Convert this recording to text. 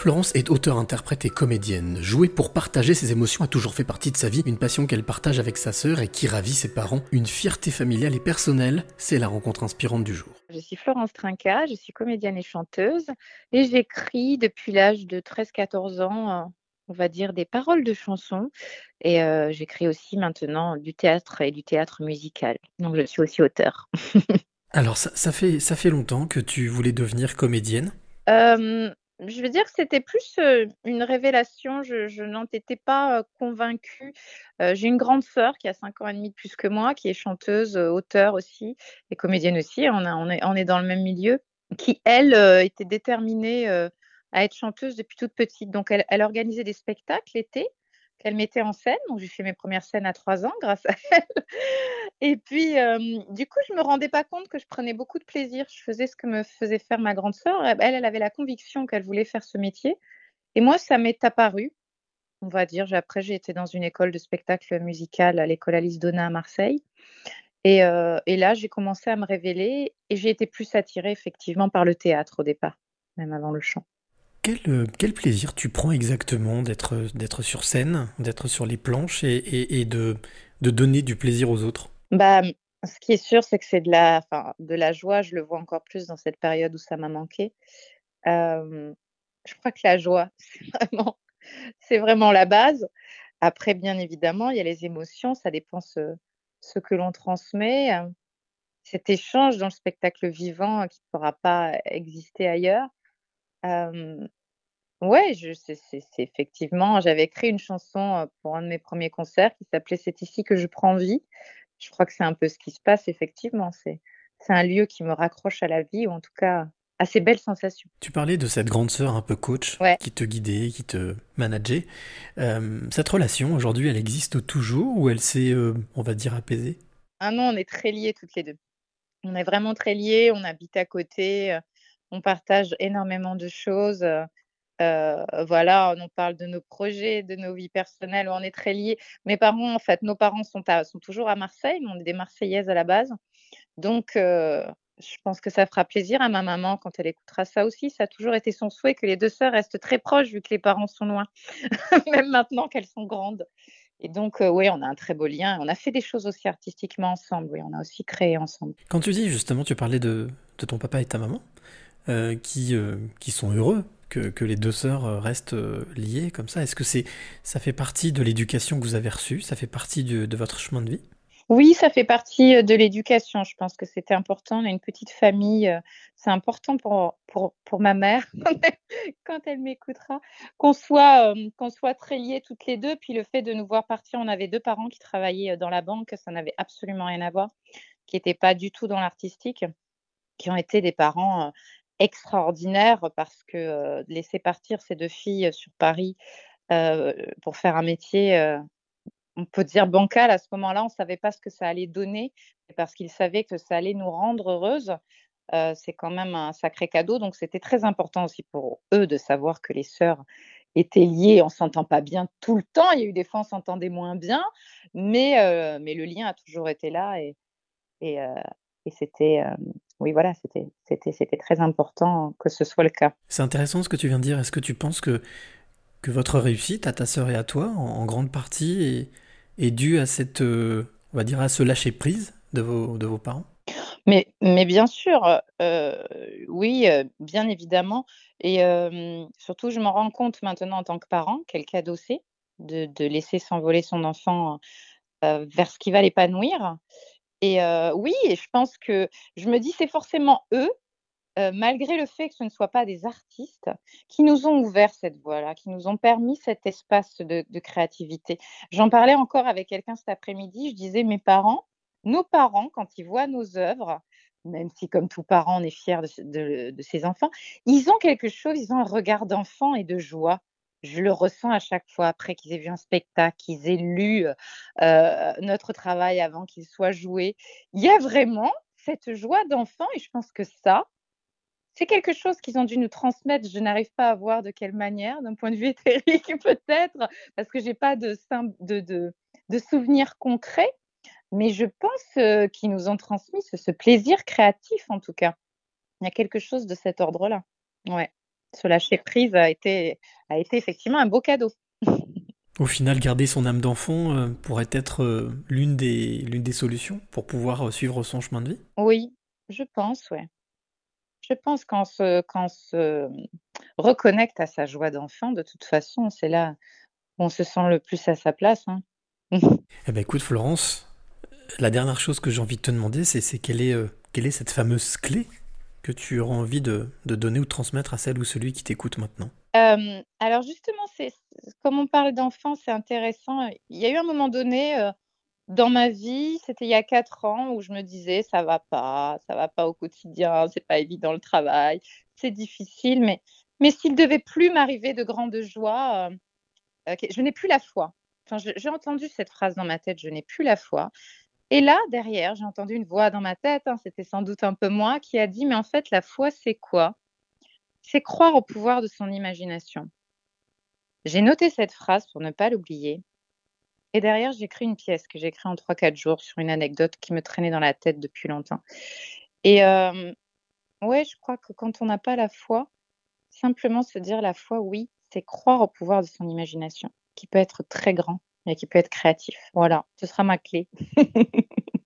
Florence est auteure, interprète et comédienne. Jouer pour partager ses émotions a toujours fait partie de sa vie, une passion qu'elle partage avec sa sœur et qui ravit ses parents. Une fierté familiale et personnelle, c'est la rencontre inspirante du jour. Je suis Florence Trinca, je suis comédienne et chanteuse et j'écris depuis l'âge de 13-14 ans, euh, on va dire, des paroles de chansons. Et euh, j'écris aussi maintenant du théâtre et du théâtre musical. Donc je suis aussi auteur. Alors ça, fait, ça fait longtemps que tu voulais devenir comédienne? Euh, je veux dire que c'était plus une révélation. Je, n'en étais pas convaincue. J'ai une grande sœur qui a 5 ans et demi de plus que moi, qui est chanteuse, auteure aussi, et comédienne aussi. On, est, dans le même milieu. Qui, elle, était déterminée à être chanteuse depuis toute petite. Donc, elle, elle organisait des spectacles l'été qu'elle mettait en scène. Donc, j'ai fait mes premières scènes à trois ans grâce à elle. Et puis, du coup, je me rendais pas compte que je prenais beaucoup de plaisir. Je faisais ce que me faisait faire ma grande sœur. Elle, elle avait la conviction qu'elle voulait faire ce métier. Et moi, ça m'est apparu, on va dire. Après, j'ai été dans une école de spectacle musical à l'école Alice Donna à Marseille. Et, là, j'ai commencé à me révéler et j'ai été plus attirée effectivement par le théâtre au départ, même avant le chant. Quel, plaisir tu prends exactement d'être, sur scène, d'être sur les planches et, de, donner du plaisir aux autres? Bah, Ce qui est sûr, c'est que c'est de la, de la joie. Je le vois encore plus dans cette période où ça m'a manqué. Euh, je crois que la joie, c'est vraiment, c'est vraiment la base. Après, bien évidemment, il y a les émotions, ça dépend ce, que l'on transmet. Cet échange dans le spectacle vivant qui ne pourra pas exister ailleurs. Euh, ouais, je c'est c'est effectivement j'avais écrit une chanson, pour un de mes premiers concerts qui s'appelait «C'est ici que je prends vie». Je crois que c'est un peu ce qui se passe effectivement, c'est un lieu qui me raccroche à la vie ou en tout cas à ces belles sensations. Tu parlais de cette grande sœur un peu coach qui te guidait, qui te manageait. cette relation aujourd'hui, elle existe toujours ou elle s'est, on va dire, apaisée? Ah non, on est très liés toutes les deux On est vraiment très liés, on habite à côté, on partage énormément de choses. Voilà, on parle de nos projets, de nos vies personnelles, on est très liés. Mes parents, en fait, nos parents sont, toujours à Marseille, on est des Marseillaises à la base. Donc, je pense que ça fera plaisir à ma maman quand elle écoutera ça aussi. Ça a toujours été son souhait que les deux sœurs restent très proches vu que les parents sont loin, même maintenant qu'elles sont grandes. Et donc, oui, on a un très beau lien. On a fait des choses aussi artistiquement ensemble. Oui, on a aussi créé ensemble. Quand tu dis justement, tu parlais de, de ton papa et ta maman. Euh, euh, qui sont heureux que, les deux sœurs euh, restent liées comme ça Est-ce que c'est, ça fait partie de l'éducation que vous avez reçue? Ça fait partie de votre chemin de vie? Oui, ça fait partie de l'éducation. Je pense que c'était important. On a une petite famille. C'est important pour, pour, pour ma mère, quand elle m'écoutera, qu'on soit, qu'on soit très liés toutes les deux. Puis le fait de nous voir partir, on avait deux parents qui travaillaient dans la banque. Ça n'avait absolument rien à voir, qui n'étaient pas du tout dans l'artistique, qui ont été des parents extraordinaire parce que laisser partir ces deux filles sur Paris pour faire un métier, on peut dire bancal à ce moment-là, on ne savait pas ce que ça allait donner, parce qu'ils savaient que ça allait nous rendre heureuses. c'est quand même un sacré cadeau, donc c'était très important aussi pour eux de savoir que les sœurs étaient liées. On s'entend pas bien tout le temps. Il y a eu des fois on s'entendait moins bien, mais mais le lien a toujours été là et, et c'était oui, voilà, c'était, c'était, c'était très important que ce soit le cas. C'est intéressant ce que tu viens de dire. Est-ce que tu penses que, que votre réussite, à ta sœur et à toi, en, grande partie, est, est, due à cette, euh, on va dire, à ce lâcher prise de vos, de vos parents? Mais, mais bien sûr, euh, oui, euh, bien évidemment. Et surtout, je m'en rends compte maintenant en tant que parent, quel cadeau c'est de, de laisser s'envoler son enfant vers ce qui va l'épanouir. Et oui, je pense que je me dis, c'est forcément eux, malgré le fait que ce ne soient pas des artistes, qui nous ont ouvert cette voie-là, qui nous ont permis cet espace de, créativité. J'en parlais encore avec quelqu'un cet après-midi, je disais, mes parents, nos parents, quand ils voient nos œuvres, même si comme tout parent, on est fier de ses enfants, ils ont quelque chose, ils ont un regard d'enfant et de joie je le ressens à chaque fois après qu'ils aient vu un spectacle, qu'ils aient lu notre travail avant qu'il soit joué. Il y a vraiment cette joie d'enfant et je pense que ça, c'est quelque chose qu'ils ont dû nous transmettre. Je n'arrive pas à voir de quelle manière, d'un point de vue éthérique peut-être, parce que j'ai pas de, de, de, de souvenirs concrets, mais je pense qu'ils nous ont transmis ce, ce, plaisir créatif en tout cas. Il y a quelque chose de cet ordre-là. Ouais. Ce lâcher prise a été, a été effectivement un beau cadeau. Au final, garder son âme d'enfant euh, pourrait être euh, l'une des, l'une des solutions pour pouvoir euh, suivre son chemin de vie Oui, je pense, ouais. Je pense qu'on se, qu'on se reconnecte à sa joie d'enfant, de toute façon, c'est là où on se sent le plus à sa place. Hein. eh ben écoute Florence, la dernière chose que j'ai envie de te demander, c'est, c'est quelle, est, quelle est cette fameuse clé que tu auras envie de, donner ou de transmettre à celle ou celui qui t'écoute maintenant alors justement, c'est comme on parle d'enfants, c'est intéressant. Il y a eu un moment donné, dans ma vie, c'était il y a 4 ans où je me disais: «Ça va pas, ça va pas au quotidien, c'est pas évident le travail, c'est difficile, mais mais s'il devait plus m'arriver de grandes joies, je n'ai plus la foi». J'ai entendu cette phrase dans ma tête: «Je n'ai plus la foi» et là, derrière, j'ai entendu une voix dans ma tête, hein, c'était sans doute un peu moi, qui a dit: «Mais en fait, la foi, c'est quoi?» c'est croire au pouvoir de son imagination. J'ai noté cette phrase pour ne pas l'oublier. Et derrière, j'ai écrit une pièce que j'ai écrite en 3-4 jours sur une anecdote qui me traînait dans la tête depuis longtemps. Et euh, ouais, je crois que quand on n'a pas la foi, simplement se dire la foi, oui, c'est croire au pouvoir de son imagination, qui peut être très grand et qui peut être créatif. Voilà, ce sera ma clé.